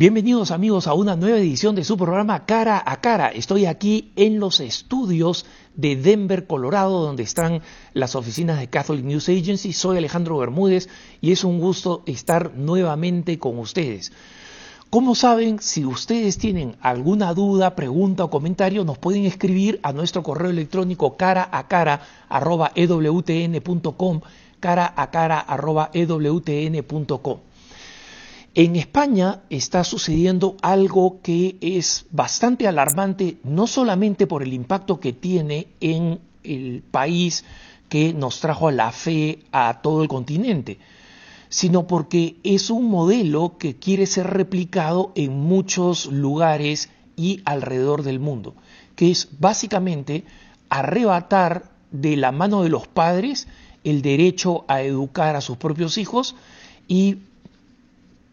Bienvenidos amigos a una nueva edición de su programa Cara a Cara. Estoy aquí en los estudios de Denver, Colorado, donde están las oficinas de Catholic News Agency. Soy Alejandro Bermúdez y es un gusto estar nuevamente con ustedes. Como saben, si ustedes tienen alguna duda, pregunta o comentario, nos pueden escribir a nuestro correo electrónico cara a cara cara a cara. En España está sucediendo algo que es bastante alarmante, no solamente por el impacto que tiene en el país que nos trajo a la fe a todo el continente, sino porque es un modelo que quiere ser replicado en muchos lugares y alrededor del mundo, que es básicamente arrebatar de la mano de los padres el derecho a educar a sus propios hijos y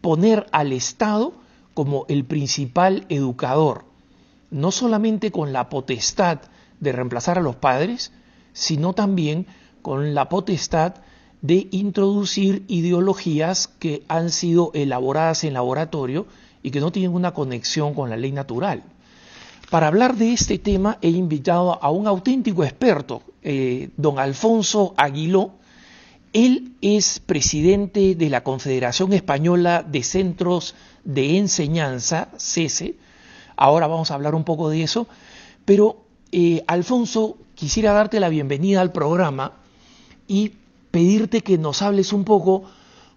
poner al Estado como el principal educador, no solamente con la potestad de reemplazar a los padres, sino también con la potestad de introducir ideologías que han sido elaboradas en laboratorio y que no tienen una conexión con la ley natural. Para hablar de este tema he invitado a un auténtico experto, eh, don Alfonso Aguiló, él es presidente de la Confederación Española de Centros de Enseñanza, CESE. Ahora vamos a hablar un poco de eso. Pero, eh, Alfonso, quisiera darte la bienvenida al programa y pedirte que nos hables un poco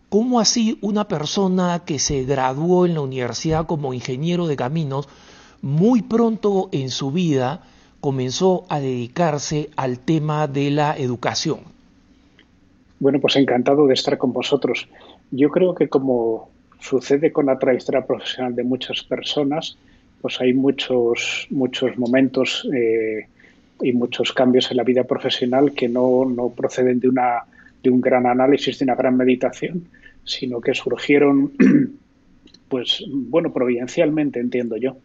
cómo así una persona que se graduó en la universidad como ingeniero de caminos, muy pronto en su vida comenzó a dedicarse al tema de la educación. Bueno, pues encantado de estar con vosotros. Yo creo que como sucede con la trayectoria profesional de muchas personas, pues hay muchos, muchos momentos eh, y muchos cambios en la vida profesional que no, no proceden de, una, de un gran análisis, de una gran meditación, sino que surgieron, pues, bueno, providencialmente, entiendo yo.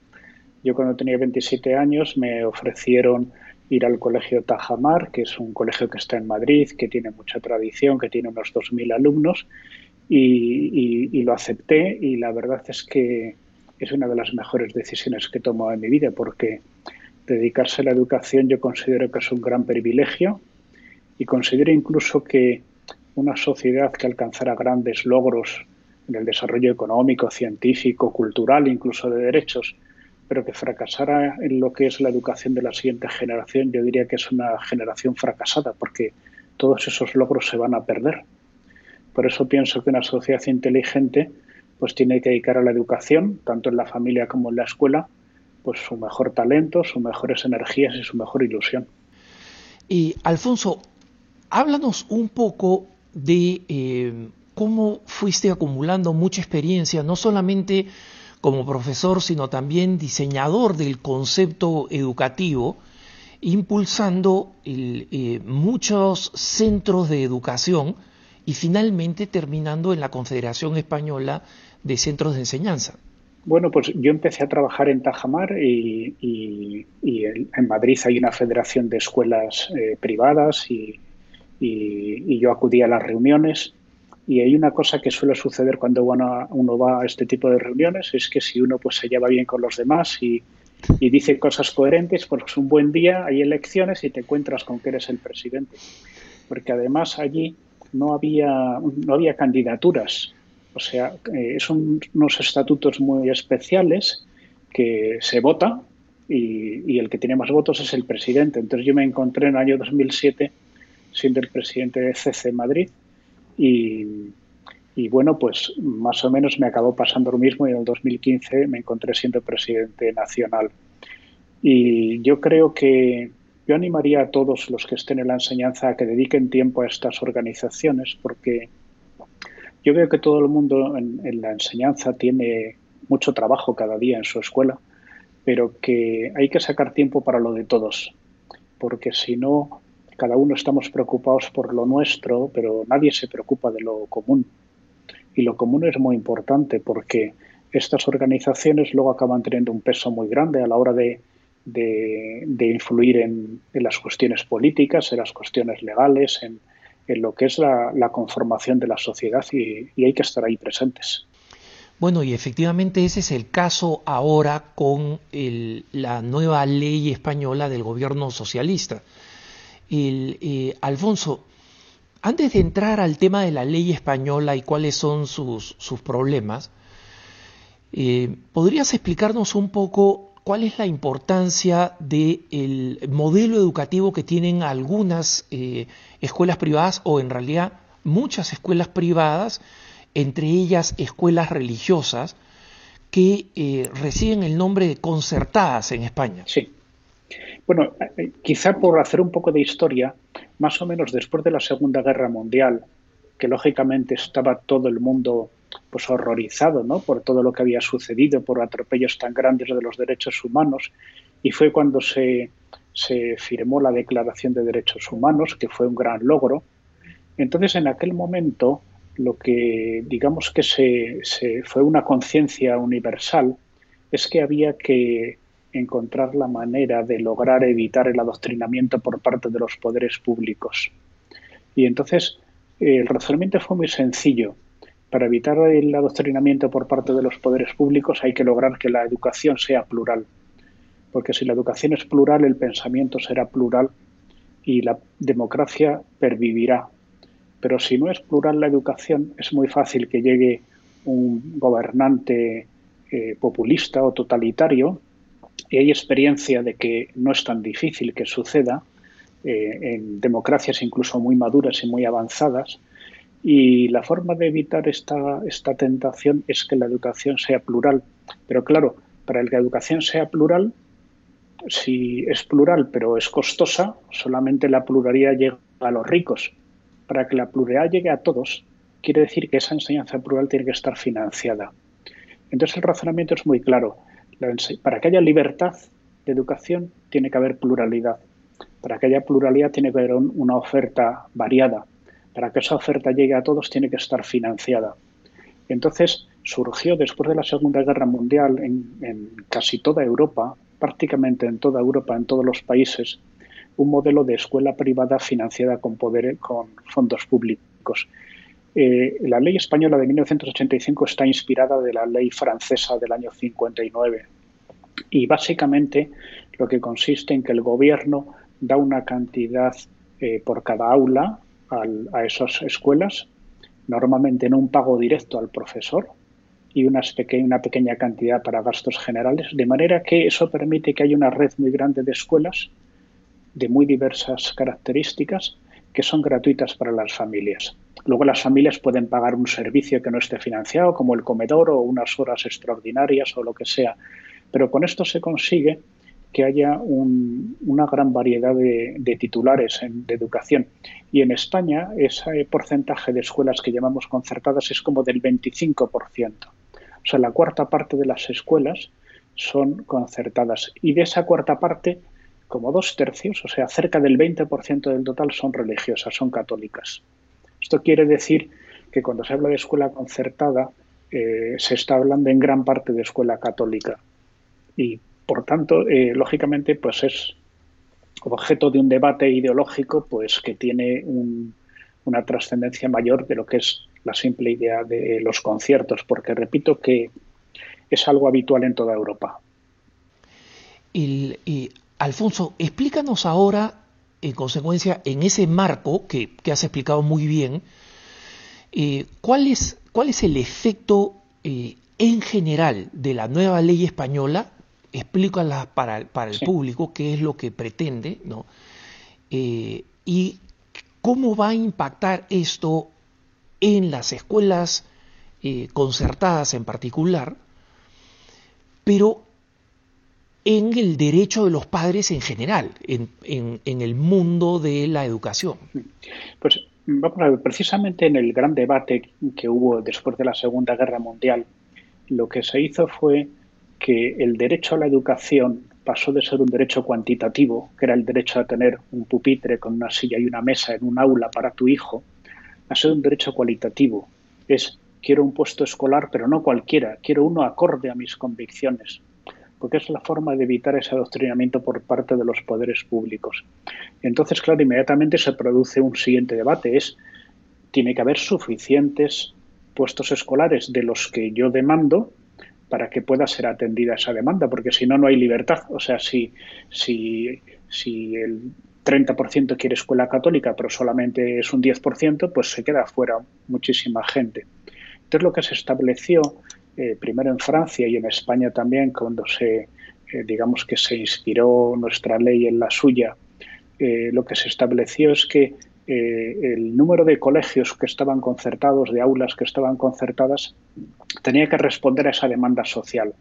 Yo cuando tenía 27 años me ofrecieron ir al colegio Tajamar, que es un colegio que está en Madrid, que tiene mucha tradición, que tiene unos 2.000 alumnos, y, lo acepté y la verdad es que es una de las mejores decisiones que he tomado en mi vida porque dedicarse a la educación yo considero que es un gran privilegio y considero incluso que una sociedad que alcanzara grandes logros en el desarrollo económico, científico, cultural, incluso de derechos, pero que fracasara en lo que es la educación de la siguiente generación, yo diría que es una generación fracasada, porque todos esos logros se van a perder. Por eso pienso que una sociedad inteligente pues tiene que dedicar a la educación, tanto en la familia como en la escuela, pues su mejor talento, sus mejores energías y su mejor ilusión. Y Alfonso, háblanos un poco de eh, cómo fuiste acumulando mucha experiencia, no solamente como profesor, sino también diseñador del concepto educativo, impulsando eh, muchos centros de educación y finalmente terminando en la Confederación Española de Centros de Enseñanza. Bueno, pues yo empecé a trabajar en Tajamar y, en Madrid hay una federación de escuelas eh, privadas y, yo acudí a las reuniones y hay una cosa que suele suceder cuando uno, va a este tipo de reuniones, es que si uno pues se lleva bien con los demás y, dice cosas coherentes, pues es un buen día, hay elecciones y te encuentras con que eres el presidente. Porque además allí no había, no había candidaturas. O sea, eh, son unos estatutos muy especiales que se vota y, y, el que tiene más votos es el presidente. Entonces yo me encontré en el año 2007 siendo el presidente de CC Madrid y, bueno, pues más o menos me acabó pasando lo mismo y en el 2015 me encontré siendo presidente nacional. Y yo creo que yo animaría a todos los que estén en la enseñanza a que dediquen tiempo a estas organizaciones porque yo veo que todo el mundo en, la enseñanza tiene mucho trabajo cada día en su escuela, pero que hay que sacar tiempo para lo de todos, porque si no, cada uno estamos preocupados por lo nuestro, pero nadie se preocupa de lo común. Y lo común es muy importante porque estas organizaciones luego acaban teniendo un peso muy grande a la hora de, influir en, las cuestiones políticas, en las cuestiones legales, en, lo que es la, conformación de la sociedad y, hay que estar ahí presentes. Bueno, y efectivamente ese es el caso ahora con la nueva ley española del gobierno socialista. Eh, Alfonso, antes de entrar al tema de la ley española y cuáles son sus, problemas, eh, ¿podrías explicarnos un poco cuál es la importancia del modelo educativo que tienen algunas eh, escuelas privadas o en realidad muchas escuelas privadas entre ellas escuelas religiosas que eh, reciben el nombre de concertadas en España. Sí. Bueno, eh, quizá por hacer un poco de historia, más o menos después de la Segunda Guerra Mundial, que lógicamente estaba todo el mundo pues horrorizado ¿no? por todo lo que había sucedido, por atropellos tan grandes de los derechos humanos, y fue cuando se, se firmó la Declaración de Derechos Humanos, que fue un gran logro. Entonces, en aquel momento, lo que digamos que se, fue una conciencia universal es que había que encontrar la manera de lograr evitar el adoctrinamiento por parte de los poderes públicos. Y entonces el razonamiento fue muy sencillo. Para evitar el adoctrinamiento por parte de los poderes públicos hay que lograr que la educación sea plural. Porque si la educación es plural, el pensamiento será plural y la democracia pervivirá pero si no es plural la educación, es muy fácil que llegue un gobernante eh, populista o totalitario, y hay experiencia de que no es tan difícil que suceda eh, en democracias incluso muy maduras y muy avanzadas, y la forma de evitar esta, esta tentación es que la educación sea plural. Pero claro, para que la educación sea plural, si es plural pero es costosa, solamente la pluralidad llega a los ricos para que la pluralidad llegue a todos, quiere decir que esa enseñanza plural tiene que estar financiada. Entonces el razonamiento es muy claro. Para que haya libertad de educación tiene que haber pluralidad. Para que haya pluralidad tiene que haber una oferta variada. Para que esa oferta llegue a todos tiene que estar financiada. Entonces surgió después de la Segunda Guerra Mundial en, casi toda Europa, prácticamente en toda Europa, en todos los países, un modelo de escuela privada financiada con, poder, con fondos públicos. Eh, la ley española de 1985 está inspirada de la ley francesa del año 59 y básicamente lo que consiste en que el gobierno da una cantidad eh, por cada aula a esas escuelas, normalmente en un pago directo al profesor y una pequeña cantidad para gastos generales, de manera que eso permite que haya una red muy grande de escuelas de muy diversas características que son gratuitas para las familias. Luego las familias pueden pagar un servicio que no esté financiado, como el comedor o unas horas extraordinarias o lo que sea. Pero con esto se consigue que haya una gran variedad de, titulares de educación. Y en España ese porcentaje de escuelas que llamamos concertadas es como del 25%. O sea, la cuarta parte de las escuelas son concertadas. Y de esa cuarta parte, como dos tercios, o sea, cerca del 20% del total son religiosas, son católicas. Esto quiere decir que cuando se habla de escuela concertada, eh, se está hablando en gran parte de escuela católica. Y, por tanto, eh, lógicamente, pues es objeto de un debate ideológico pues que tiene una trascendencia mayor de lo que es la simple idea de los conciertos, porque repito que es algo habitual en toda Europa. y Alfonso, explícanos ahora, en consecuencia, en ese marco que, has explicado muy bien, eh, ¿cuál, es, ¿cuál es el efecto eh, en general de la nueva ley española? Explícala para, para el público qué es lo que pretende, ¿no? Eh, y cómo va a impactar esto en las escuelas concertadas en particular, pero en el derecho de los padres en general, en, el mundo de la educación. Pues vamos a ver, precisamente en el gran debate que hubo después de la Segunda Guerra Mundial, lo que se hizo fue que el derecho a la educación pasó de ser un derecho cuantitativo, que era el derecho a tener un pupitre con una silla y una mesa en un aula para tu hijo, a ser un derecho cualitativo. Es quiero un puesto escolar, pero no cualquiera, quiero uno acorde a mis convicciones porque es la forma de evitar ese adoctrinamiento por parte de los poderes públicos. Entonces, claro, inmediatamente se produce un siguiente debate, es, tiene que haber suficientes puestos escolares de los que yo demando para que pueda ser atendida esa demanda, porque si no, no hay libertad. O sea, si, si, si el 30% quiere escuela católica, pero solamente es un 10%, pues se queda fuera muchísima gente. Entonces, lo que se estableció eh, primero en Francia y en España también, cuando se, eh, digamos que se inspiró nuestra ley en la suya, eh, lo que se estableció es que el número de colegios que estaban concertados, de aulas que estaban concertadas, tenía que responder a esa demanda social.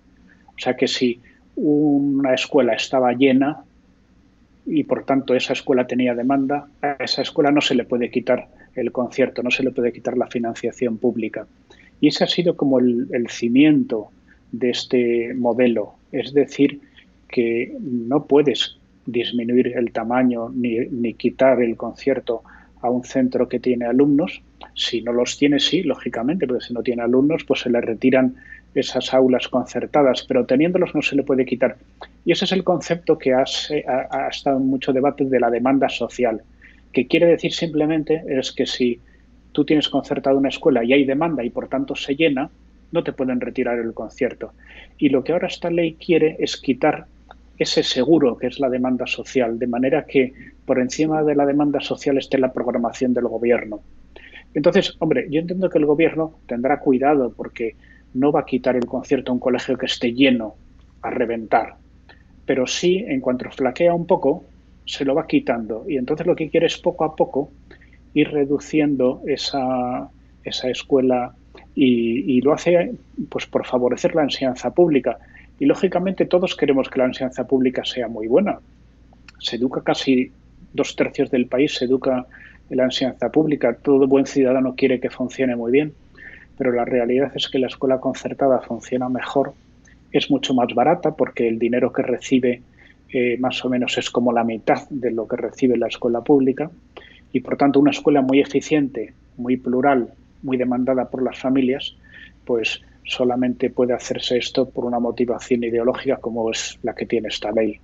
O sea que si una escuela estaba llena y por tanto esa escuela tenía demanda, a esa escuela no se le puede quitar el concierto, no se le puede quitar la financiación pública. Y ese ha sido como el, cimiento de este modelo. Es decir, que no puedes disminuir el tamaño ni, ni, quitar el concierto a un centro que tiene alumnos. Si no los tiene, sí, lógicamente, porque si no tiene alumnos, pues se le retiran esas aulas concertadas, pero teniéndolos no se le puede quitar. Y ese es el concepto que ha, ha estado en mucho debate de la demanda social, que quiere decir simplemente es que si tú tienes concertada una escuela y hay demanda y por tanto se llena, no te pueden retirar el concierto. Y lo que ahora esta ley quiere es quitar ese seguro que es la demanda social, de manera que por encima de la demanda social esté la programación del gobierno. Entonces, hombre, yo entiendo que el gobierno tendrá cuidado porque no va a quitar el concierto a un colegio que esté lleno a reventar, pero sí, en cuanto flaquea un poco, se lo va quitando. Y entonces lo que quiere es poco a poco ir reduciendo esa, esa escuela y, lo hace pues por favorecer la enseñanza pública. Y lógicamente todos queremos que la enseñanza pública sea muy buena. Se educa casi dos tercios del país, se educa en la enseñanza pública. Todo buen ciudadano quiere que funcione muy bien, pero la realidad es que la escuela concertada funciona mejor, es mucho más barata porque el dinero que recibe eh, más o menos es como la mitad de lo que recibe la escuela pública y por tanto una escuela muy eficiente, muy plural, muy demandada por las familias, pues solamente puede hacerse esto por una motivación ideológica como es la que tiene esta ley.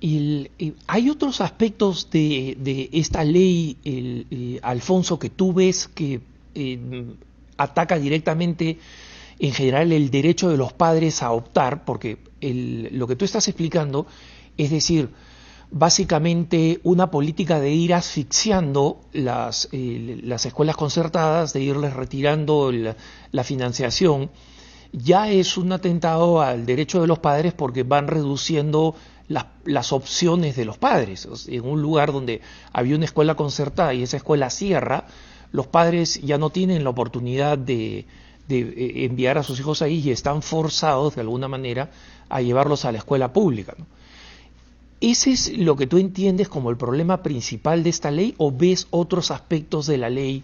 Y, hay otros aspectos de, esta ley, el, Alfonso, que tú ves que eh, ataca directamente en general el derecho de los padres a optar, porque lo que tú estás explicando es decir, básicamente una política de ir asfixiando las, eh, las escuelas concertadas, de irles retirando la financiación, ya es un atentado al derecho de los padres porque van reduciendo las opciones de los padres. En un lugar donde había una escuela concertada y esa escuela cierra, los padres ya no tienen la oportunidad de, de eh, enviar a sus hijos ahí y están forzados de alguna manera a llevarlos a la escuela pública. ¿no? ¿Ese es lo que tú entiendes como el problema principal de esta ley o ves otros aspectos de la ley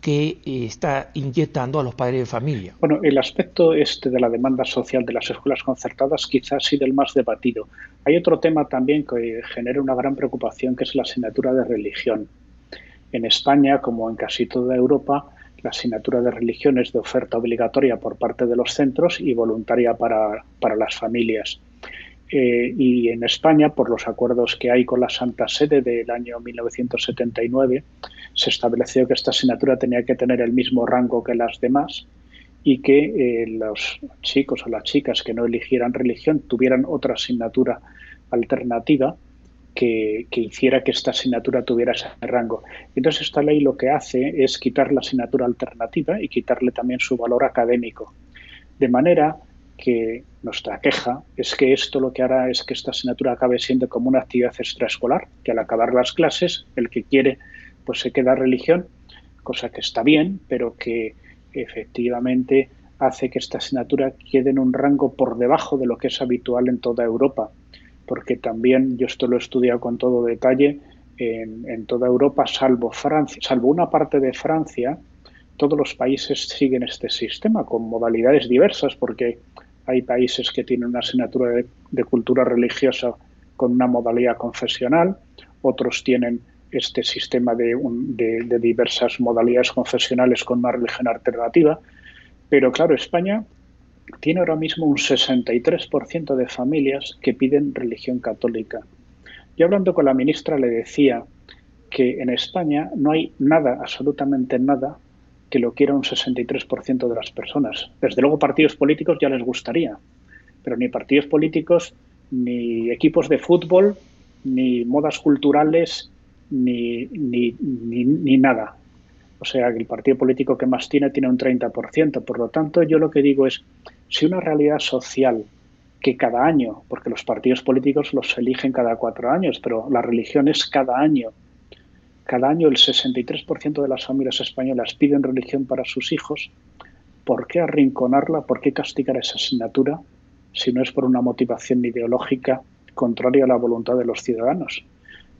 que eh, está inquietando a los padres de familia? Bueno, el aspecto este de la demanda social de las escuelas concertadas quizás ha sido el más debatido. Hay otro tema también que genera una gran preocupación que es la asignatura de religión. En España, como en casi toda Europa, la asignatura de religión es de oferta obligatoria por parte de los centros y voluntaria para, para las familias. Eh, y en España, por los acuerdos que hay con la Santa Sede del año 1979, se estableció que esta asignatura tenía que tener el mismo rango que las demás y que eh, los chicos o las chicas que no eligieran religión tuvieran otra asignatura alternativa que, que, hiciera que esta asignatura tuviera ese rango. Entonces esta ley lo que hace es quitar la asignatura alternativa y quitarle también su valor académico. De manera que nuestra queja es que esto lo que hará es que esta asignatura acabe siendo como una actividad extraescolar, que al acabar las clases el que quiere pues se queda religión, cosa que está bien, pero que efectivamente hace que esta asignatura quede en un rango por debajo de lo que es habitual en toda Europa, porque también yo esto lo he estudiado con todo detalle en, en toda Europa, salvo Francia, salvo una parte de Francia, todos los países siguen este sistema con modalidades diversas, porque hay países que tienen una asignatura de, cultura religiosa con una modalidad confesional, otros tienen este sistema de, de, diversas modalidades confesionales con una religión alternativa. Pero claro, España tiene ahora mismo un 63% de familias que piden religión católica. Yo hablando con la ministra le decía que en España no hay nada, absolutamente nada, que lo quiera un 63% de las personas. Desde luego partidos políticos ya les gustaría, pero ni partidos políticos, ni equipos de fútbol, ni modas culturales, ni, ni, ni, nada. O sea, el partido político que más tiene tiene un 30%. Por lo tanto, yo lo que digo es, si una realidad social que cada año, porque los partidos políticos los eligen cada cuatro años, pero la religión es cada año, cada año el 63% de las familias españolas piden religión para sus hijos, ¿por qué arrinconarla? ¿Por qué castigar esa asignatura si no es por una motivación ideológica contraria a la voluntad de los ciudadanos?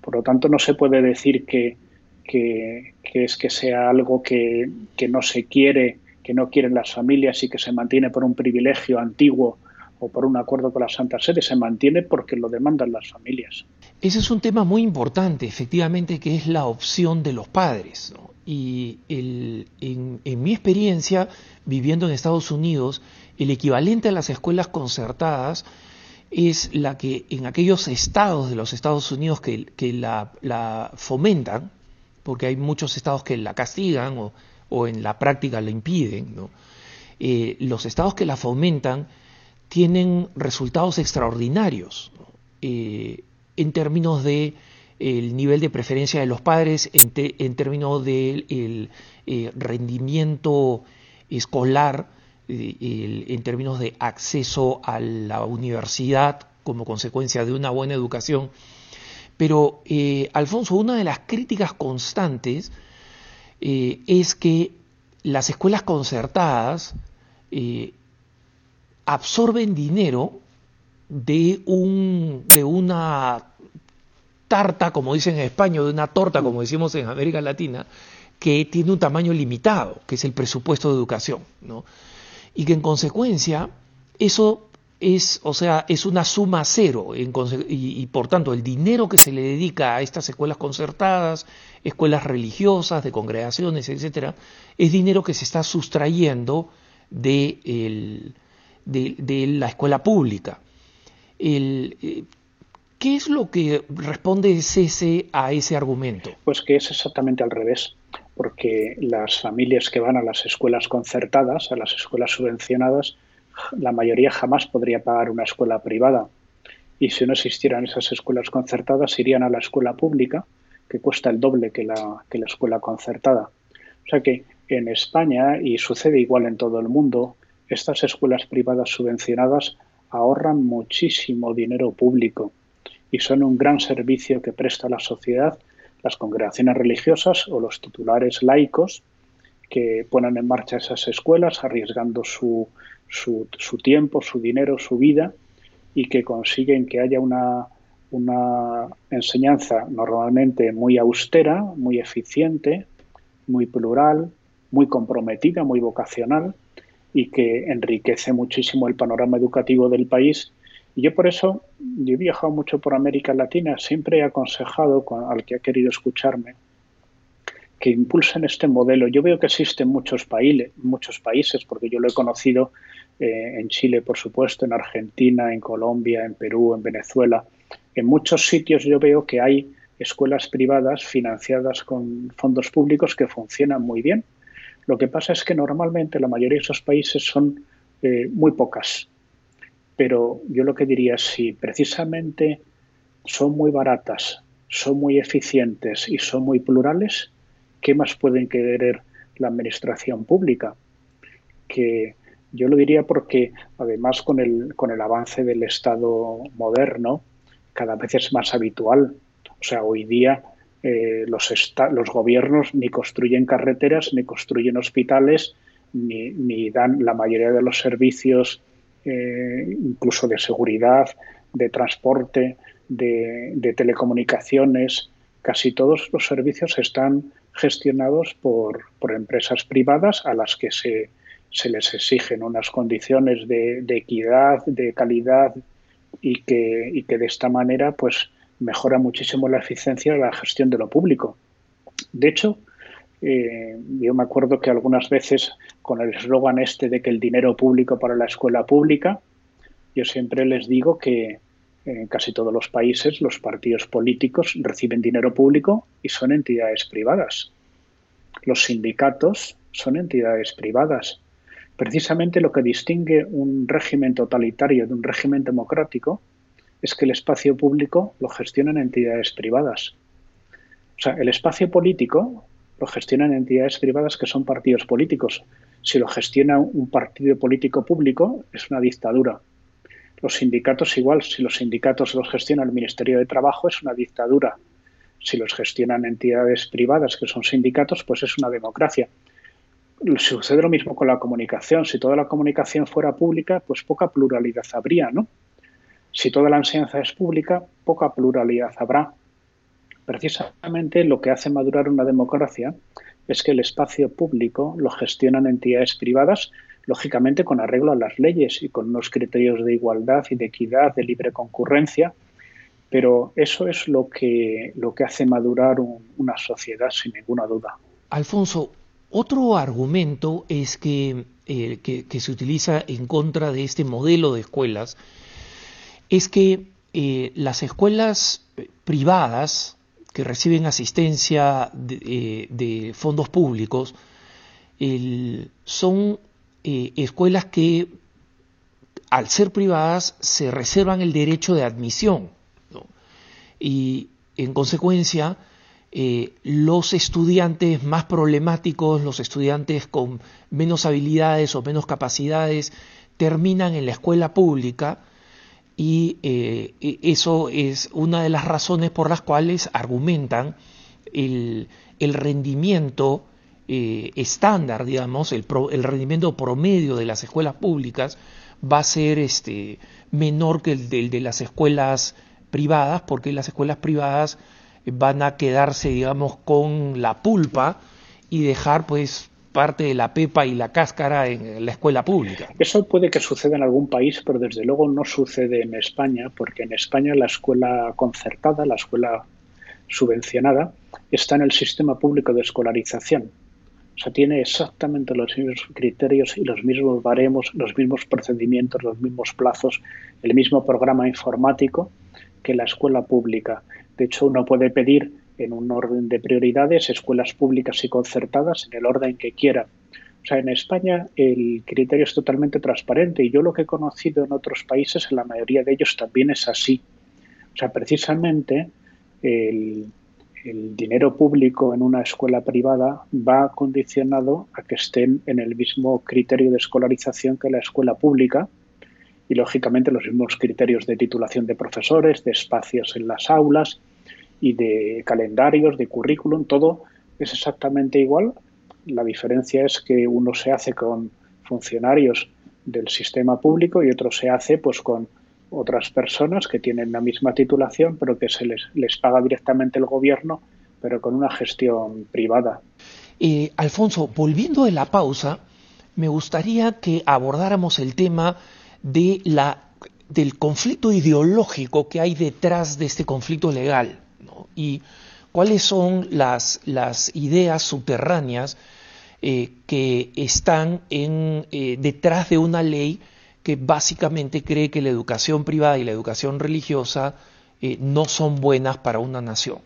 Por lo tanto, no se puede decir que, que, es que sea algo que, que no se quiere, que no quieren las familias y que se mantiene por un privilegio antiguo o por un acuerdo con la Santa Sede, se mantiene porque lo demandan las familias. Ese es un tema muy importante, efectivamente, que es la opción de los padres. Y en, mi experiencia, viviendo en Estados Unidos, el equivalente a las escuelas concertadas es la que en aquellos estados de los Estados Unidos que, la, fomentan, porque hay muchos estados que la castigan o, en la práctica la impiden, eh, los estados que la fomentan tienen resultados extraordinarios eh, en términos de el nivel de preferencia de los padres, en, términos del eh, rendimiento escolar, eh, en términos de acceso a la universidad como consecuencia de una buena educación. Pero, Alfonso, una de las críticas constantes es que las escuelas concertadas absorben dinero de, un, de una tarta, como dicen en España, de una torta, como decimos en América Latina, que tiene un tamaño limitado, que es el presupuesto de educación, ¿no? Y que en consecuencia eso es, o sea, es una suma cero y, y, por tanto el dinero que se le dedica a estas escuelas concertadas, escuelas religiosas, de congregaciones, etcétera, es dinero que se está sustrayendo de el, de, la escuela pública. Eh, ¿Qué es lo que responde CESE a ese argumento? Pues que es exactamente al revés, porque las familias que van a las escuelas concertadas, a las escuelas subvencionadas, la mayoría jamás podría pagar una escuela privada. Y si no existieran esas escuelas concertadas, irían a la escuela pública, que cuesta el doble que la, que la escuela concertada. O sea que en España, y sucede igual en todo el mundo, estas escuelas privadas subvencionadas ahorran muchísimo dinero público y son un gran servicio que presta la sociedad las congregaciones religiosas o los titulares laicos que ponen en marcha esas escuelas arriesgando su, su, tiempo, su dinero, su vida y que consiguen que haya una, una enseñanza normalmente muy austera, muy eficiente, muy plural, muy comprometida, muy vocacional y que enriquece muchísimo el panorama educativo del país. Y yo por eso, yo he viajado mucho por América Latina, siempre he aconsejado al que ha querido escucharme que impulsen este modelo. Yo veo que existen muchos, países, muchos países, porque yo lo he conocido eh, en Chile, por supuesto, en Argentina, en Colombia, en Perú, en Venezuela. En muchos sitios yo veo que hay escuelas privadas financiadas con fondos públicos que funcionan muy bien lo que pasa es que normalmente la mayoría de esos países son eh, muy pocas. Pero yo lo que diría si precisamente son muy baratas, son muy eficientes y son muy plurales, ¿qué más pueden querer la administración pública? Que yo lo diría porque además con el, con el avance del Estado moderno cada vez es más habitual. O sea, hoy día eh, los, gobiernos ni construyen carreteras, ni construyen hospitales, ni, dan la mayoría de los servicios, eh, incluso de seguridad, de transporte, de, telecomunicaciones. Casi todos los servicios están gestionados por, empresas privadas a las que se, les exigen unas condiciones de, equidad, de calidad y que de esta manera pues mejora muchísimo la eficiencia de la gestión de lo público. De hecho, eh, yo me acuerdo que algunas veces con el eslogan este de que el dinero público para la escuela pública, yo siempre les digo que en casi todos los países los partidos políticos reciben dinero público y son entidades privadas. Los sindicatos son entidades privadas. Precisamente lo que distingue un régimen totalitario de un régimen democrático es que el espacio público lo gestionan entidades privadas. O sea, el espacio político lo gestionan entidades privadas que son partidos políticos. Si lo gestiona un partido político público, es una dictadura. Los sindicatos igual, si los sindicatos los gestiona el Ministerio de Trabajo, es una dictadura. Si los gestionan entidades privadas que son sindicatos, pues es una democracia. Sucede lo mismo con la comunicación. Si toda la comunicación fuera pública, pues poca pluralidad habría, ¿no? Si toda la enseñanza es pública, poca pluralidad habrá. Precisamente lo que hace madurar una democracia es que el espacio público lo gestionan entidades privadas, lógicamente con arreglo a las leyes y con unos criterios de igualdad y de equidad, de libre concurrencia, pero eso es lo que, lo que hace madurar una sociedad sin ninguna duda. Alfonso, otro argumento es que, eh, que, se utiliza en contra de este modelo de escuelas es que eh, las escuelas privadas que reciben asistencia de, eh, fondos públicos son eh, escuelas que al ser privadas se reservan el derecho de admisión y en consecuencia eh, los estudiantes más problemáticos, los estudiantes con menos habilidades o menos capacidades terminan en la escuela pública y eh, e, eso es una de las razones por las cuales argumentan el, rendimiento eh, estándar, digamos, el, el, rendimiento promedio de las escuelas públicas va a ser este, menor que el de, de las escuelas privadas, porque las escuelas privadas van a quedarse, digamos, con la pulpa y dejar, pues, parte de la pepa y la cáscara en la escuela pública. Eso puede que suceda en algún país, pero desde luego no sucede en España, porque en España la escuela concertada, la escuela subvencionada, está en el sistema público de escolarización. O sea, tiene exactamente los mismos criterios y los mismos baremos, los mismos procedimientos, los mismos plazos, el mismo programa informático que la escuela pública. De hecho, uno puede pedir en un orden de prioridades, escuelas públicas y concertadas en el orden que quiera. O sea, en España el criterio es totalmente transparente y yo lo que he conocido en otros países, en la mayoría de ellos también es así. O sea, precisamente el, el dinero público en una escuela privada va condicionado a que estén en el mismo criterio de escolarización que la escuela pública y, lógicamente, los mismos criterios de titulación de profesores, de espacios en las aulas, y de calendarios, de currículum, todo es exactamente igual. La diferencia es que uno se hace con funcionarios del sistema público y otro se hace pues con otras personas que tienen la misma titulación pero que se les, les paga directamente el gobierno pero con una gestión privada. Eh, Alfonso, volviendo de la pausa, me gustaría que abordáramos el tema de la, del conflicto ideológico que hay detrás de este conflicto legal y cuáles son las, ideas subterráneas eh, que están eh, detrás de una ley que básicamente cree que la educación privada y la educación religiosa eh, no son buenas para una nación.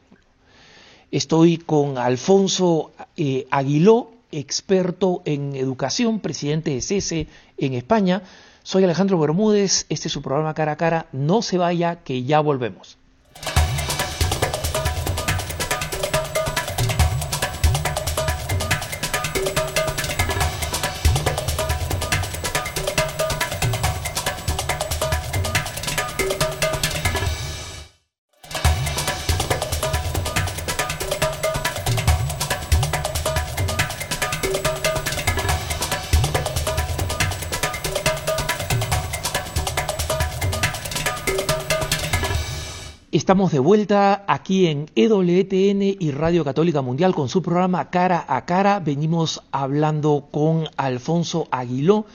Estoy con Alfonso Aguiló, experto en educación, presidente de CESE en España. Soy Alejandro Bermúdez, este es su programa Cara a Cara. No se vaya, que ya volvemos. Estamos de vuelta aquí en EWTN y Radio Católica Mundial con su programa Cara a Cara. Venimos hablando con Alfonso Aguiló.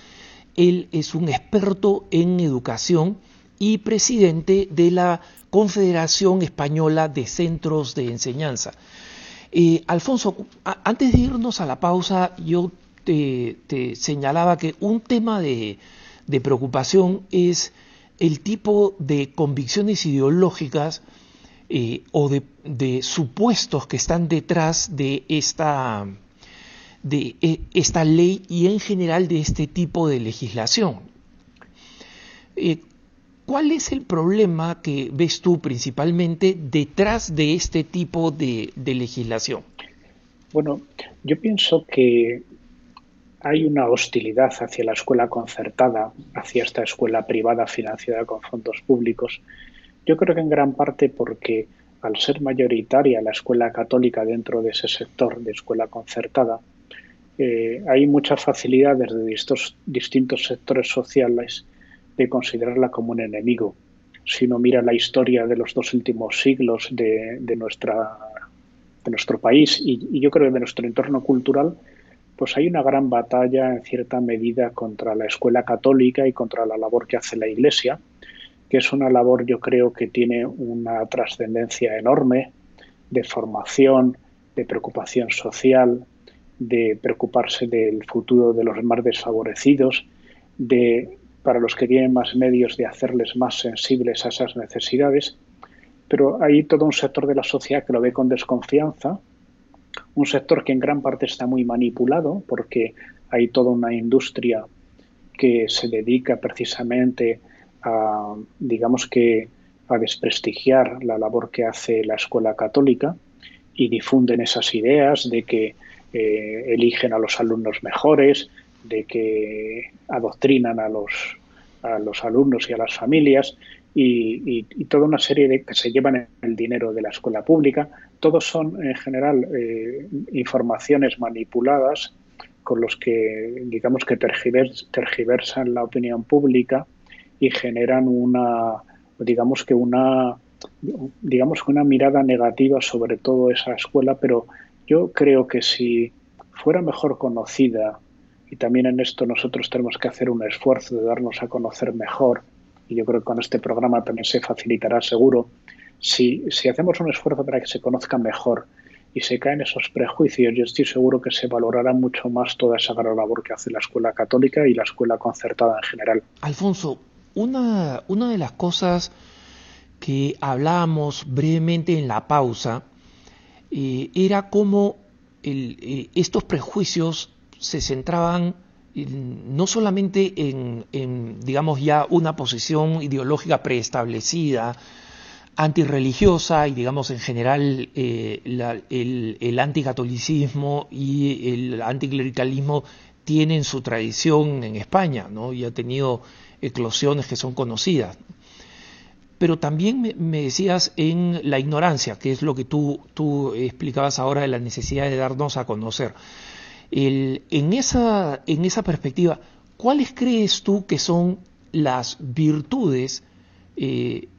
Él es un experto en educación y presidente de la Confederación Española de Centros de Enseñanza. Eh, Alfonso, antes de irnos a la pausa, yo te, señalaba que un tema de preocupación es el tipo de convicciones ideológicas eh, o de, supuestos que están detrás de esta, de eh, esta ley y en general de este tipo de legislación. Eh, ¿Cuál es el problema que ves tú principalmente detrás de este tipo de, legislación? Bueno, yo pienso que hay una hostilidad hacia la escuela concertada, hacia esta escuela privada financiada con fondos públicos. Yo creo que en gran parte porque al ser mayoritaria la escuela católica dentro de ese sector de escuela concertada, eh, hay muchas facilidades de distintos, sectores sociales de considerarla como un enemigo. Si uno mira la historia de los dos últimos siglos de, nuestro país y, yo creo que de nuestro entorno cultural, pues hay una gran batalla en cierta medida contra la escuela católica y contra la labor que hace la Iglesia, que es una labor yo creo que tiene una trascendencia enorme de formación, de preocupación social, de preocuparse del futuro de los más desfavorecidos, de para los que tienen más medios de hacerles más sensibles a esas necesidades, pero hay todo un sector de la sociedad que lo ve con desconfianza, un sector que en gran parte está muy manipulado porque hay toda una industria que se dedica precisamente a, digamos que, a desprestigiar la labor que hace la escuela católica y difunden esas ideas de que eh, eligen a los alumnos mejores, de que adoctrinan a los, a los alumnos y a las familias y, toda una serie de que se llevan el dinero de la escuela pública. Todos son en general eh, informaciones manipuladas con los que digamos que tergiversan la opinión pública y generan una digamos que una digamos que una mirada negativa sobre todo esa escuela, pero yo creo que si fuera mejor conocida y también en esto nosotros tenemos que hacer un esfuerzo de darnos a conocer mejor y yo creo que con este programa también se facilitará seguro. Si, si hacemos un esfuerzo para que se conozca mejor y se caen esos prejuicios, yo estoy seguro que se valorará mucho más toda esa gran labor que hace la escuela católica y la escuela concertada en general. Alfonso, una, de las cosas que hablábamos brevemente en la pausa eh, era cómo eh, estos prejuicios se centraban no solamente en, digamos, ya una posición ideológica preestablecida, antirreligiosa y, digamos, en general eh, el, anticatolicismo y el anticlericalismo tienen su tradición en España, ¿no? Y ha tenido eclosiones que son conocidas. Pero también me, me, decías en la ignorancia, que es lo que tú, tú explicabas ahora de la necesidad de darnos a conocer en, esa, en esa perspectiva, ¿cuáles crees tú que son las virtudes eh,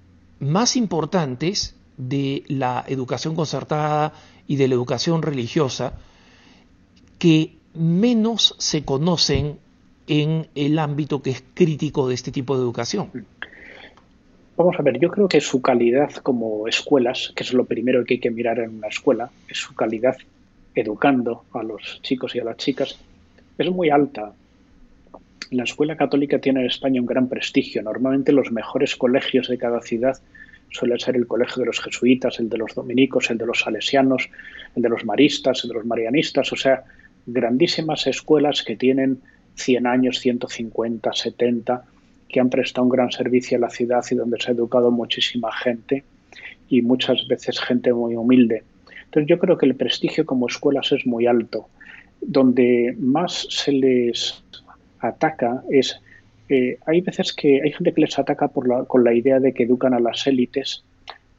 más importantes de la educación concertada y de la educación religiosa que menos se conocen en el ámbito que es crítico de este tipo de educación? Vamos a ver, yo creo que su calidad como escuelas, que es lo primero que hay que mirar en una escuela, es su calidad educando a los chicos y a las chicas es muy alta. La escuela católica tiene en España un gran prestigio. Normalmente los mejores colegios de cada ciudad suelen ser el colegio de los jesuitas, el de los dominicos, el de los salesianos, el de los maristas, el de los marianistas, o sea, grandísimas escuelas que tienen 100 años, 150, 70, que han prestado un gran servicio a la ciudad y donde se ha educado muchísima gente y muchas veces gente muy humilde. Entonces yo creo que el prestigio como escuelas es muy alto. Donde más se les ataca es, eh, hay veces que hay gente que les ataca por con la idea de que educan a las élites,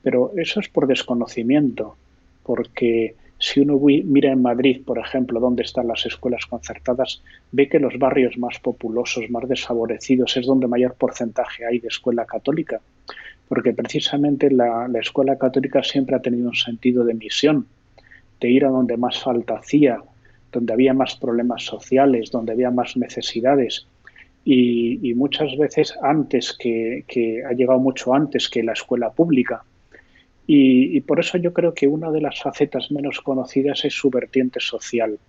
pero eso es por desconocimiento, porque si uno mira en Madrid, por ejemplo, donde están las escuelas concertadas, ve que los barrios más populosos, más desfavorecidos, es donde mayor porcentaje hay de escuela católica porque precisamente la, escuela católica siempre ha tenido un sentido de misión, de ir a donde más falta hacía, donde había más problemas sociales, donde había más necesidades. Y, muchas veces antes que, ha llegado mucho antes que la escuela pública. Y, por eso yo creo que una de las facetas menos conocidas es su vertiente social,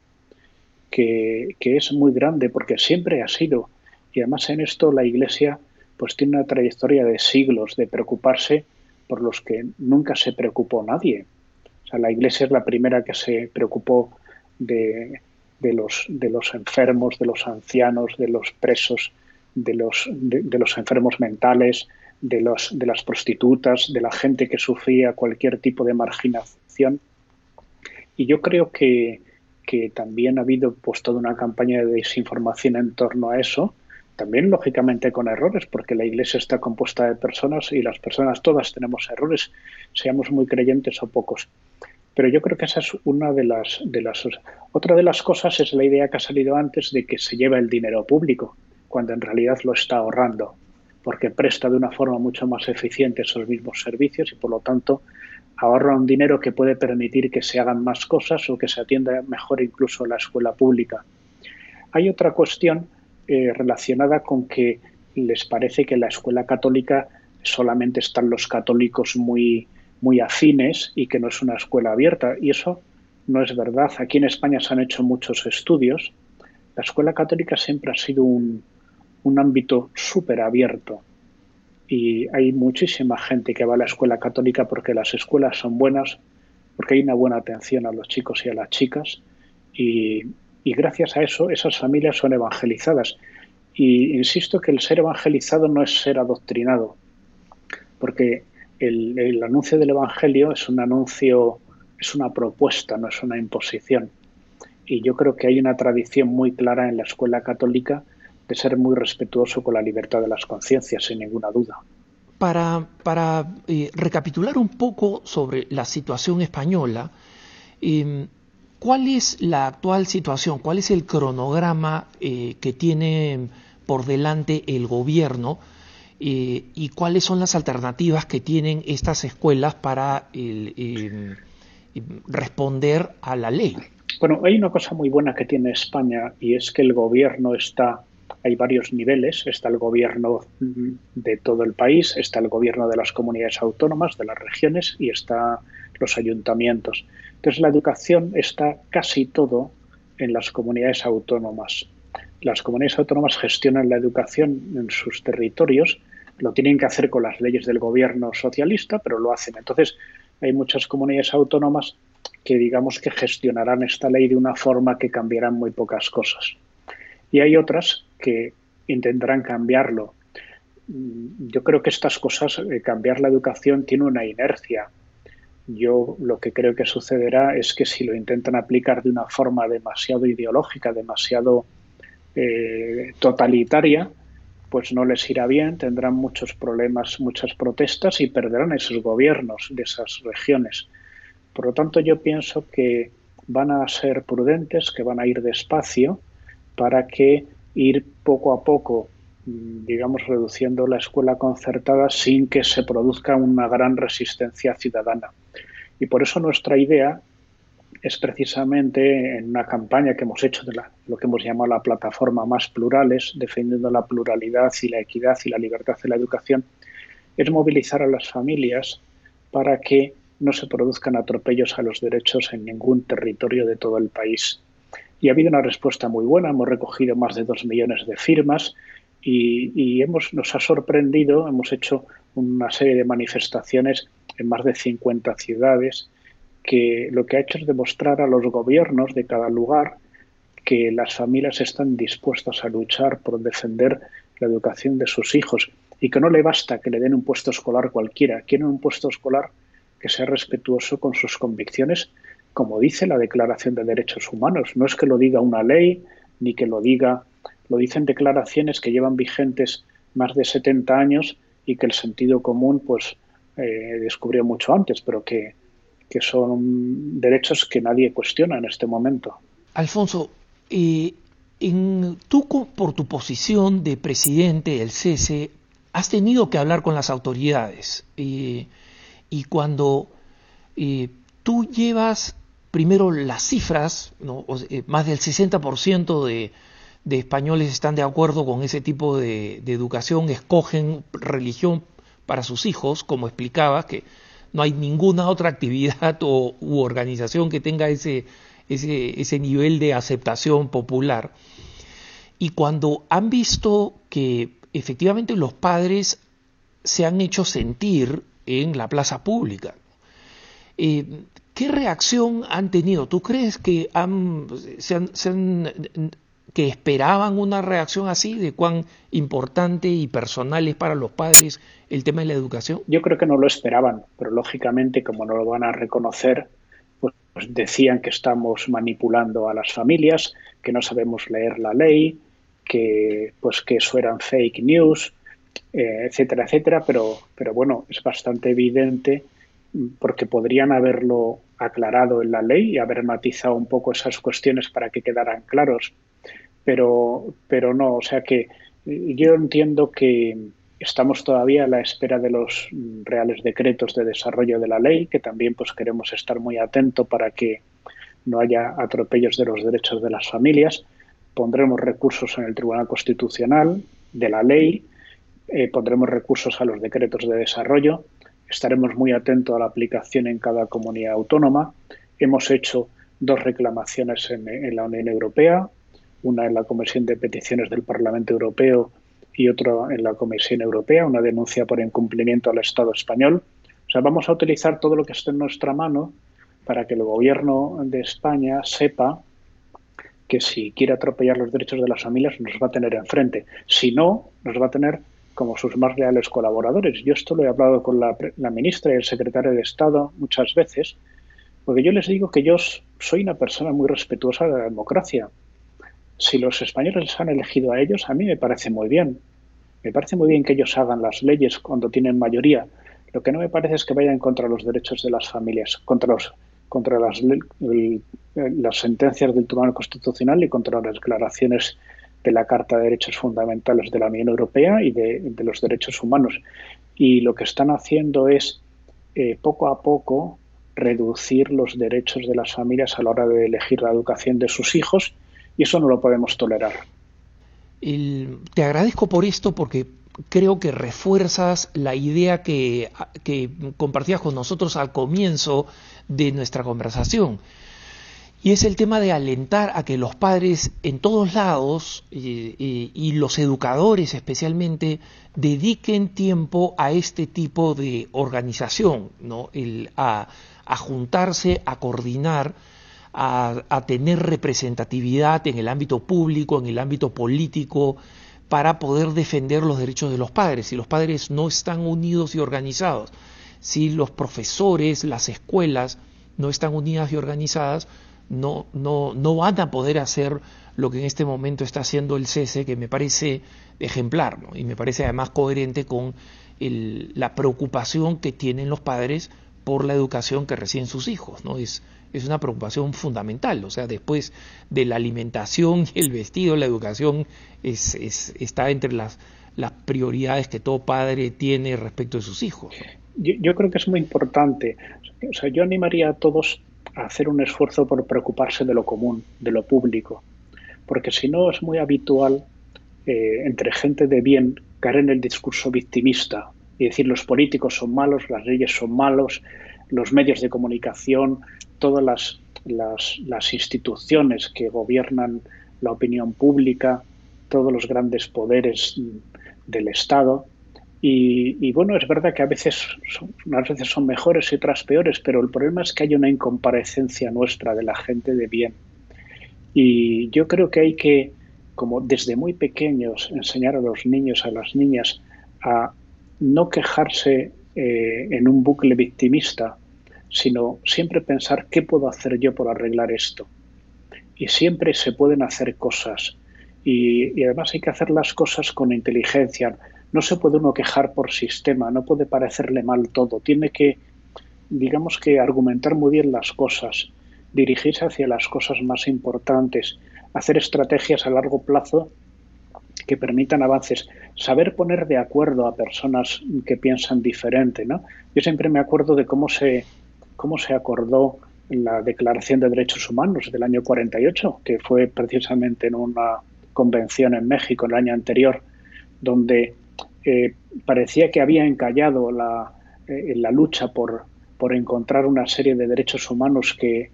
que, que es muy grande porque siempre ha sido. Y además en esto la Iglesia pues tiene una trayectoria de siglos de preocuparse por los que nunca se preocupó nadie. O sea, la Iglesia es la primera que se preocupó de, los, enfermos, de los ancianos, de los presos, de los, enfermos mentales, de, de las prostitutas, de la gente que sufría cualquier tipo de marginación. Y yo creo que, que también ha habido pues toda una campaña de desinformación en torno a eso, también lógicamente con errores, porque la Iglesia está compuesta de personas y las personas todas tenemos errores, seamos muy creyentes o pocos. Pero yo creo que esa es una de las, de las... Otra de las cosas es la idea que ha salido antes de que se lleva el dinero público, cuando en realidad lo está ahorrando, porque presta de una forma mucho más eficiente esos mismos servicios y por lo tanto ahorra un dinero que puede permitir que se hagan más cosas o que se atienda mejor incluso la escuela pública. Hay otra cuestión eh, relacionada con que les parece que la escuela católica solamente están los católicos muy muy afines y que no es una escuela abierta. Y eso no es verdad. Aquí en España se han hecho muchos estudios. La escuela católica siempre ha sido un, un ámbito súper abierto. Y hay muchísima gente que va a la escuela católica porque las escuelas son buenas, porque hay una buena atención a los chicos y a las chicas. Y, y gracias a eso esas familias son evangelizadas. Y insisto que el ser evangelizado no es ser adoctrinado, porque el, anuncio del Evangelio es un anuncio, es una propuesta, no es una imposición. Y yo creo que hay una tradición muy clara en la escuela católica de ser muy respetuoso con la libertad de las conciencias, sin ninguna duda. Para, para eh, recapitular un poco sobre la situación española, em, ¿cuál es la actual situación? ¿Cuál es el cronograma eh, que tiene por delante el gobierno? Eh, y cuáles son las alternativas que tienen estas escuelas para responder a la ley. Bueno, hay una cosa muy buena que tiene España y es que el gobierno está, hay varios niveles, está el gobierno de todo el país, está el gobierno de las comunidades autónomas, de las regiones y está los ayuntamientos. Entonces la educación está casi todo en las comunidades autónomas. Las comunidades autónomas gestionan la educación en sus territorios lo tienen que hacer con las leyes del gobierno socialista, pero lo hacen. Entonces, hay muchas comunidades autónomas que digamos que gestionarán esta ley de una forma que cambiarán muy pocas cosas. Y hay otras que intentarán cambiarlo. Mm, yo creo que estas cosas, eh, cambiar la educación, tiene una inercia. Yo lo que creo que sucederá es que si lo intentan aplicar de una forma demasiado ideológica, demasiado eh, totalitaria, pues no les irá bien, tendrán muchos problemas, muchas protestas y perderán esos gobiernos de esas regiones. Por lo tanto, yo pienso que van a ser prudentes, que van a ir despacio para que ir poco a poco, mm, digamos, reduciendo la escuela concertada sin que se produzca una gran resistencia ciudadana. Y por eso nuestra idea es precisamente en una campaña que hemos hecho de lo que hemos llamado la plataforma Más Plurales, defendiendo la pluralidad y la equidad y la libertad de la educación, es movilizar a las familias para que no se produzcan atropellos a los derechos en ningún territorio de todo el país. Y ha habido una respuesta muy buena, hemos recogido más de dos millones de firmas y, hemos, nos ha sorprendido, hemos hecho una serie de manifestaciones en más de 50 ciudades que lo que ha hecho es demostrar a los gobiernos de cada lugar que las familias están dispuestas a luchar por defender la educación de sus hijos y que no le basta que le den un puesto escolar cualquiera, quieren un puesto escolar que sea respetuoso con sus convicciones, como dice la Declaración de Derechos Humanos. No es que lo diga una ley, ni que lo diga, lo dicen declaraciones que llevan vigentes más de 70 años y que el sentido común pues eh, descubrió mucho antes, pero que que son derechos que nadie cuestiona en este momento. Alfonso, eh, en, tú por tu posición de presidente del CESE has tenido que hablar con las autoridades eh, y cuando eh, tú llevas primero las cifras, más del 60% de, de españoles están de acuerdo con ese tipo de, de educación, escogen religión para sus hijos, como explicabas, que no hay ninguna otra actividad o, u organización que tenga ese, ese, ese nivel de aceptación popular. Y cuando han visto que efectivamente los padres se han hecho sentir en la plaza pública, eh, ¿Qué reacción han tenido? ¿Tú crees que han, que esperaban una reacción así de cuán importante y personal es para los padres el tema de la educación? Yo creo que no lo esperaban, pero lógicamente como no lo van a reconocer, pues, pues decían que estamos manipulando a las familias, que no sabemos leer la ley, que pues que eso eran fake news, eh, etcétera, etcétera, pero, pero bueno, es bastante evidente porque podrían haberlo aclarado en la ley y haber matizado un poco esas cuestiones para que quedaran claros, pero, pero no, o sea que yo entiendo que estamos todavía a la espera de los reales decretos de desarrollo de la ley, que también pues queremos estar muy atentos para que no haya atropellos de los derechos de las familias. Pondremos recursos en el Tribunal Constitucional de la ley, eh, pondremos recursos a los decretos de desarrollo Estaremos muy atentos a la aplicación en cada comunidad autónoma. Hemos hecho dos reclamaciones en, la Unión Europea, una en la Comisión de Peticiones del Parlamento Europeo y otra en la Comisión Europea, una denuncia por incumplimiento al Estado español. O sea, vamos a utilizar todo lo que esté en nuestra mano para que el gobierno de España sepa que si quiere atropellar los derechos de las familias nos va a tener enfrente. Si no, nos va a tener como sus más leales colaboradores. Yo esto lo he hablado con la, ministra y el secretario de Estado muchas veces, porque yo les digo que yo soy una persona muy respetuosa de la democracia. Si los españoles les han elegido a ellos, a mí me parece muy bien. Me parece muy bien que ellos hagan las leyes cuando tienen mayoría. Lo que no me parece es que vayan contra los derechos de las familias, contra los contra las, las sentencias del Tribunal Constitucional y contra las declaraciones de la Carta de Derechos Fundamentales de la Unión Europea y de, los derechos humanos. Y lo que están haciendo es, eh, poco a poco, reducir los derechos de las familias a la hora de elegir la educación de sus hijos y eso no lo podemos tolerar. te agradezco por esto porque creo que refuerzas la idea que, compartías con nosotros al comienzo de nuestra conversación y es el tema de alentar a que los padres en todos lados y los educadores especialmente dediquen tiempo a este tipo de organización, ¿no? El, a, juntarse, a coordinar, a, tener representatividad en el ámbito público, en el ámbito político, para poder defender los derechos de los padres. Si los padres no están unidos y organizados, si los profesores, las escuelas no están unidas y organizadas, no, no, no van a poder hacer lo que en este momento está haciendo el CESE, que me parece ejemplar y me parece además coherente con la preocupación que tienen los padres por la educación que reciben sus hijos. ¿no? Es, es una preocupación fundamental. O sea, después de la alimentación el vestido, la educación es, está entre las, las prioridades que todo padre tiene respecto de sus hijos. Yo, yo, creo que es muy importante. O sea, yo animaría a todos hacer un esfuerzo por preocuparse de lo común, de lo público, porque si no es muy habitual eh, entre gente de bien caer en el discurso victimista y decir los políticos son malos, las leyes son malos, los medios de comunicación, todas las, instituciones que gobiernan la opinión pública, todos los grandes poderes del Estado, y, bueno, es verdad que a veces, son, unas veces son mejores y otras peores, pero el problema es que hay una incomparecencia nuestra de la gente de bien. Y yo creo que hay que, como desde muy pequeños, enseñar a los niños, a las niñas, a no quejarse eh, en un bucle victimista, sino siempre pensar qué puedo hacer yo por arreglar esto. Y siempre se pueden hacer cosas. y además hay que hacer las cosas con inteligencia no se puede uno quejar por sistema, no puede parecerle mal todo, tiene que, digamos que, argumentar muy bien las cosas, dirigirse hacia las cosas más importantes, hacer estrategias a largo plazo que permitan avances, saber poner de acuerdo a personas que piensan diferente, ¿no? Yo siempre me acuerdo de cómo se, cómo se acordó la Declaración de Derechos Humanos del año 48, que fue precisamente en una convención en México el año anterior, donde parecía que había encallado la, eh, la lucha por, por encontrar una serie de derechos humanos que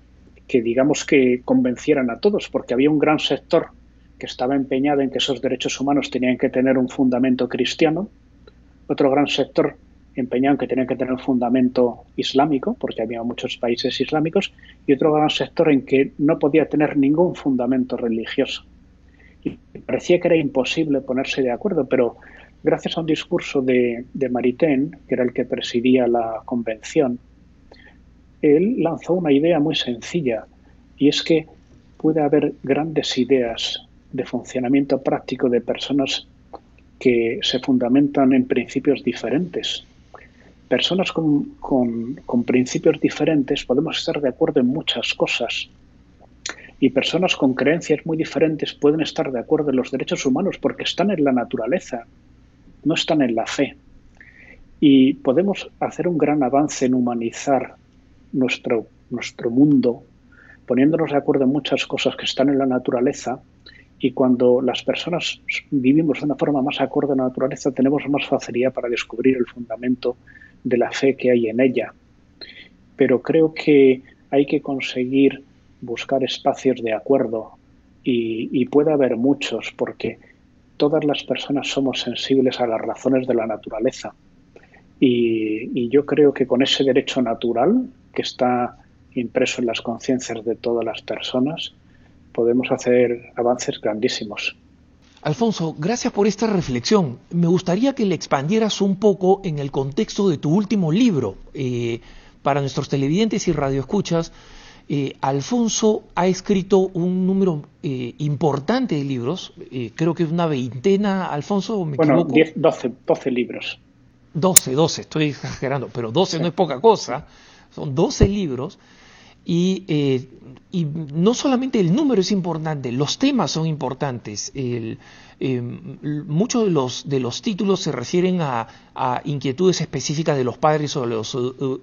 digamos que convencieran a todos, porque había un gran sector que estaba empeñado en que esos derechos humanos tenían que tener un fundamento cristiano, otro gran sector empeñado en que tenía que tener un fundamento islámico, porque había muchos países islámicos, y otro gran sector en que no podía tener ningún fundamento religioso. Y parecía que era imposible ponerse de acuerdo, pero gracias a un discurso de, de Maritain, que era el que presidía la convención, él lanzó una idea muy sencilla, y es que puede haber grandes ideas de funcionamiento práctico de personas que se fundamentan en principios diferentes personas con, principios diferentes podemos estar de acuerdo en muchas cosas y personas con creencias muy diferentes pueden estar de acuerdo en los derechos humanos porque están en la naturaleza, no están en la fe. Y podemos hacer un gran avance en humanizar nuestro, nuestro mundo poniéndonos de acuerdo en muchas cosas que están en la naturaleza y cuando las personas vivimos de una forma más acorde a la naturaleza tenemos más facilidad para descubrir el fundamento de la fe que hay en ella. Pero creo que hay que conseguir buscar espacios de acuerdo y, puede haber muchos porque todas las personas somos sensibles a las razones de la naturaleza. Y, yo creo que con ese derecho natural que está impreso en las conciencias de todas las personas, podemos hacer avances grandísimos. Alfonso, gracias por esta reflexión. Me gustaría que le expandieras un poco en el contexto de tu último libro. Eh, para nuestros televidentes y radioescuchas, eh, Alfonso ha escrito un número eh, importante de libros, creo que es una veintena, Alfonso, ¿me bueno, 12, 12 libros. 12, 12, estoy exagerando, pero 12 no es poca cosa, son 12 libros y, eh, no solamente el número es importante, los temas son importantes. Eh, muchos de los, de los títulos se refieren a, a, inquietudes específicas de los padres sobre los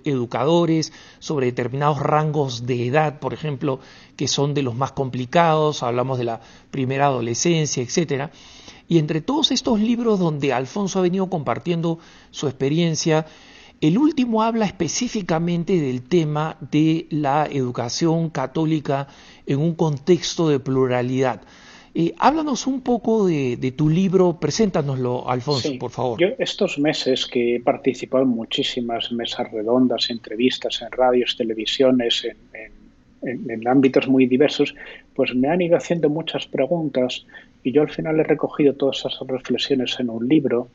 educadores, sobre determinados rangos de edad, por ejemplo, que son de los más complicados, hablamos de la primera adolescencia, etcétera. Y entre todos estos libros donde Alfonso ha venido compartiendo su experiencia, el último habla específicamente del tema de la educación católica en un contexto de pluralidad. Eh, háblanos un poco de, tu libro, preséntanoslo, Alfonso, por favor. Yo estos meses que he participado en muchísimas mesas redondas, entrevistas en radios, televisiones, en, ámbitos muy diversos, pues me han ido haciendo muchas preguntas y yo al final he recogido todas esas reflexiones en un libro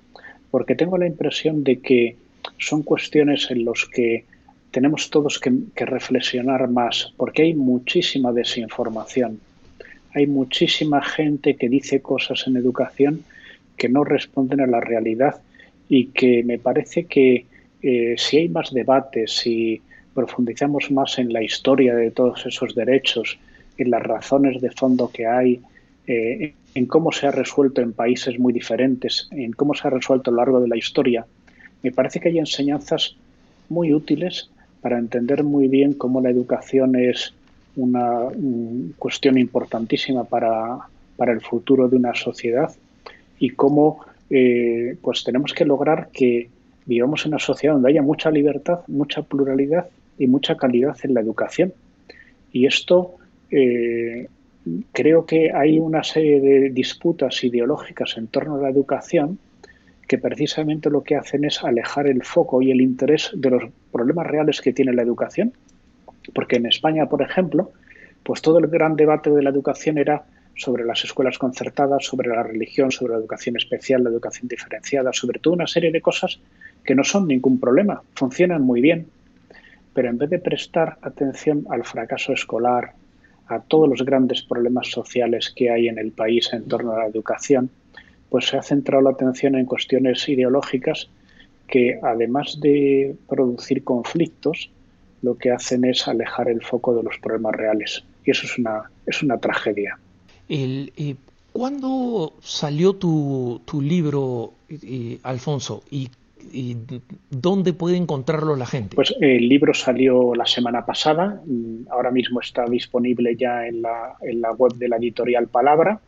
porque tengo la impresión de que son cuestiones en las que tenemos todos que, reflexionar más, porque hay muchísima desinformación. Hay muchísima gente que dice cosas en educación que no responden a la realidad y que me parece que eh, si hay más debates, si profundizamos más en la historia de todos esos derechos, en las razones de fondo que hay, eh, en cómo se ha resuelto en países muy diferentes, en cómo se ha resuelto a lo largo de la historia, me parece que hay enseñanzas muy útiles para entender muy bien cómo la educación es una cuestión importantísima para, el futuro de una sociedad y cómo eh, pues tenemos que lograr que vivamos en una sociedad donde haya mucha libertad, mucha pluralidad y mucha calidad en la educación. Y esto eh, creo que hay una serie de disputas ideológicas en torno a la educación que precisamente lo que hacen es alejar el foco y el interés de los problemas reales que tiene la educación. Porque en España, por ejemplo, pues todo el gran debate de la educación era sobre las escuelas concertadas, sobre la religión, sobre la educación especial, la educación diferenciada, sobre toda una serie de cosas que no son ningún problema, funcionan muy bien. Pero en vez de prestar atención al fracaso escolar, a todos los grandes problemas sociales que hay en el país en torno a la educación, pues se ha centrado la atención en cuestiones ideológicas que además de producir conflictos, lo que hacen es alejar el foco de los problemas reales. Y eso es una, es una tragedia. El, eh, ¿Cuándo salió tu, tu libro, eh, Alfonso? ¿Y, dónde puede encontrarlo la gente? Pues el libro salió la semana pasada. Ahora mismo está disponible ya en la, en la web de la editorial Palabra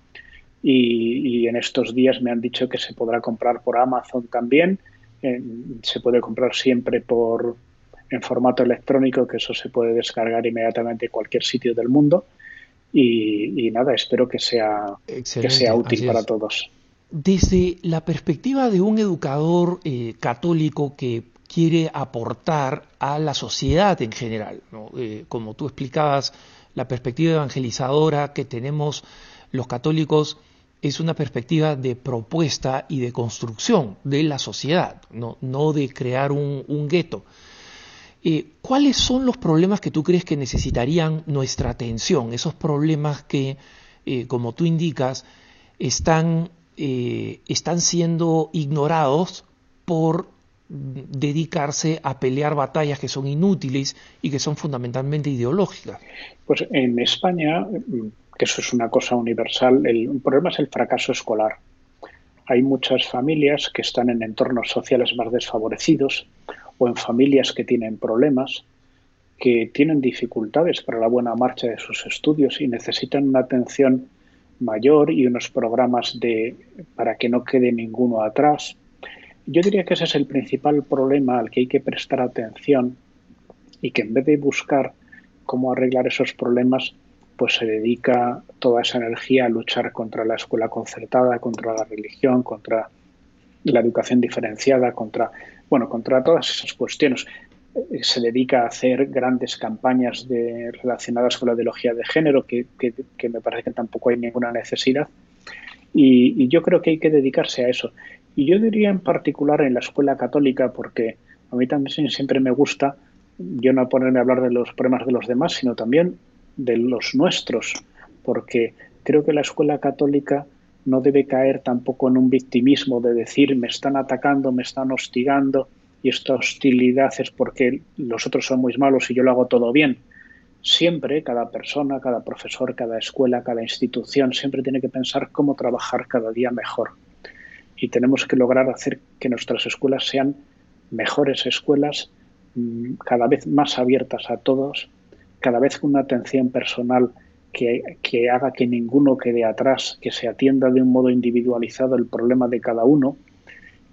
y, en estos días me han dicho que se podrá comprar por Amazon también. se puede comprar siempre por en formato electrónico, que eso se puede descargar inmediatamente en cualquier sitio del mundo. Y, nada, espero que sea, que sea útil para todos. Desde la perspectiva de un educador eh, católico que quiere aportar a la sociedad en general. Eh, como tú explicabas, la perspectiva evangelizadora que tenemos los católicos es una perspectiva de propuesta y de construcción de la sociedad, no, no de crear un, gueto. Eh, ¿Cuáles son los problemas que tú crees que necesitarían nuestra atención? Esos problemas que, eh, como tú indicas, están, están siendo ignorados por dedicarse a pelear batallas que son inútiles y que son fundamentalmente ideológicas. Pues en España, que eso es una cosa universal, el, problema es el fracaso escolar. Hay muchas familias que están en entornos sociales más desfavorecidos o en familias que tienen problemas, que tienen dificultades para la buena marcha de sus estudios y necesitan una atención mayor y unos programas de para que no quede ninguno atrás yo diría que ese es el principal problema al que hay que prestar atención y que en vez de buscar cómo arreglar esos problemas, pues se dedica toda esa energía a luchar contra la escuela concertada, contra la religión, contra la educación diferenciada, contra, bueno, contra todas esas cuestiones. Eh, se dedica a hacer grandes campañas relacionadas con la ideología de género, que, me parece que tampoco hay ninguna necesidad. y, yo creo que hay que dedicarse a eso. Y yo diría en particular en la escuela católica, porque a mí también siempre me gusta, yo no ponerme a hablar de los problemas de los demás, sino también de los nuestros, porque creo que la escuela católica no debe caer tampoco en un victimismo de decir me están atacando, me están hostigando y esta hostilidad es porque los otros son muy malos y yo lo hago todo bien. Siempre, cada persona, cada profesor, cada escuela, cada institución, siempre tiene que pensar cómo trabajar cada día mejor y tenemos que lograr hacer que nuestras escuelas sean mejores escuelas, mm, cada vez más abiertas a todos, cada vez una atención personal que, que, haga que ninguno quede atrás, que se atienda de un modo individualizado el problema de cada uno,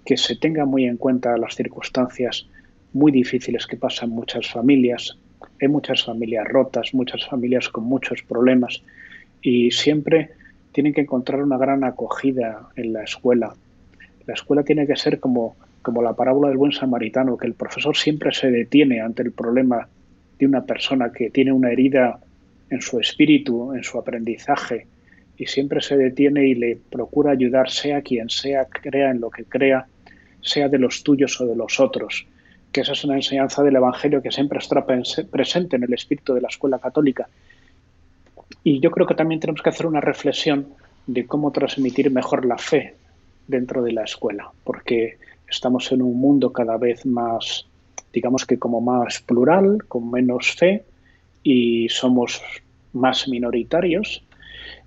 que se tenga muy en cuenta las circunstancias muy difíciles que pasan muchas familias. Hay muchas familias rotas, muchas familias con muchos problemas y siempre tienen que encontrar una gran acogida en la escuela, la escuela tiene que ser como, como la parábola del buen samaritano, que el profesor siempre se detiene ante el problema de una persona que tiene una herida en su espíritu, en su aprendizaje, y siempre se detiene y le procura ayudar, sea quien sea, crea en lo que crea, sea de los tuyos o de los otros. Que esa es una enseñanza del Evangelio que siempre está presente en el espíritu de la escuela católica. Y yo creo que también tenemos que hacer una reflexión de cómo transmitir mejor la fe dentro de la escuela, porque estamos en un mundo cada vez más, digamos que como más plural, con menos fe y somos más minoritarios.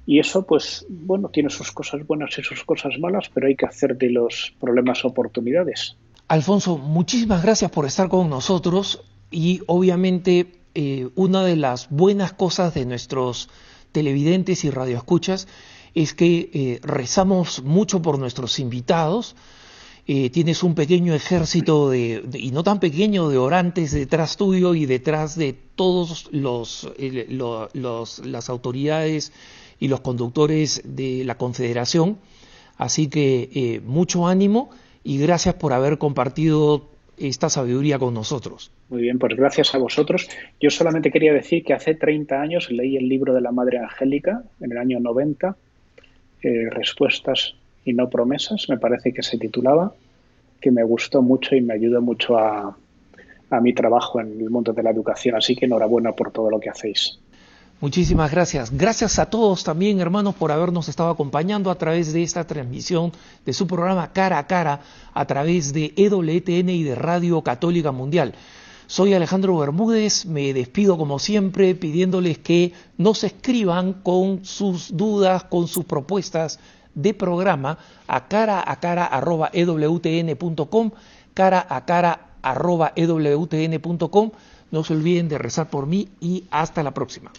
Y eso, pues, bueno, tiene sus cosas buenas y sus cosas malas, pero hay que hacer de los problemas oportunidades. Alfonso, muchísimas gracias por estar con nosotros y obviamente eh, una de las buenas cosas de nuestros televidentes y radioescuchas es que eh, rezamos mucho por nuestros invitados. Eh, tienes un pequeño ejército de, y no tan pequeño de orantes detrás tuyo y detrás de todos los, las autoridades y los conductores de la Confederación. Así que eh, mucho ánimo y gracias por haber compartido esta sabiduría con nosotros. Muy bien, pues gracias a vosotros. Yo solamente quería decir que hace 30 años leí el libro de la Madre Angélica, en el año 90, eh, respuestas y no promesas, me parece que se titulaba, que me gustó mucho y me ayudó mucho a, a mi trabajo en el mundo de la educación. Así que enhorabuena por todo lo que hacéis. Muchísimas gracias. Gracias a todos también, hermanos, por habernos estado acompañando a través de esta transmisión de su programa Cara a Cara a través de EWTN y de Radio Católica Mundial. Soy Alejandro Bermúdez, me despido como siempre pidiéndoles que nos escriban con sus dudas, con sus propuestas de programa a cara a cara arroba ewtn.com, cara a cara arroba ewtn.com. No se olviden de rezar por mí y hasta la próxima.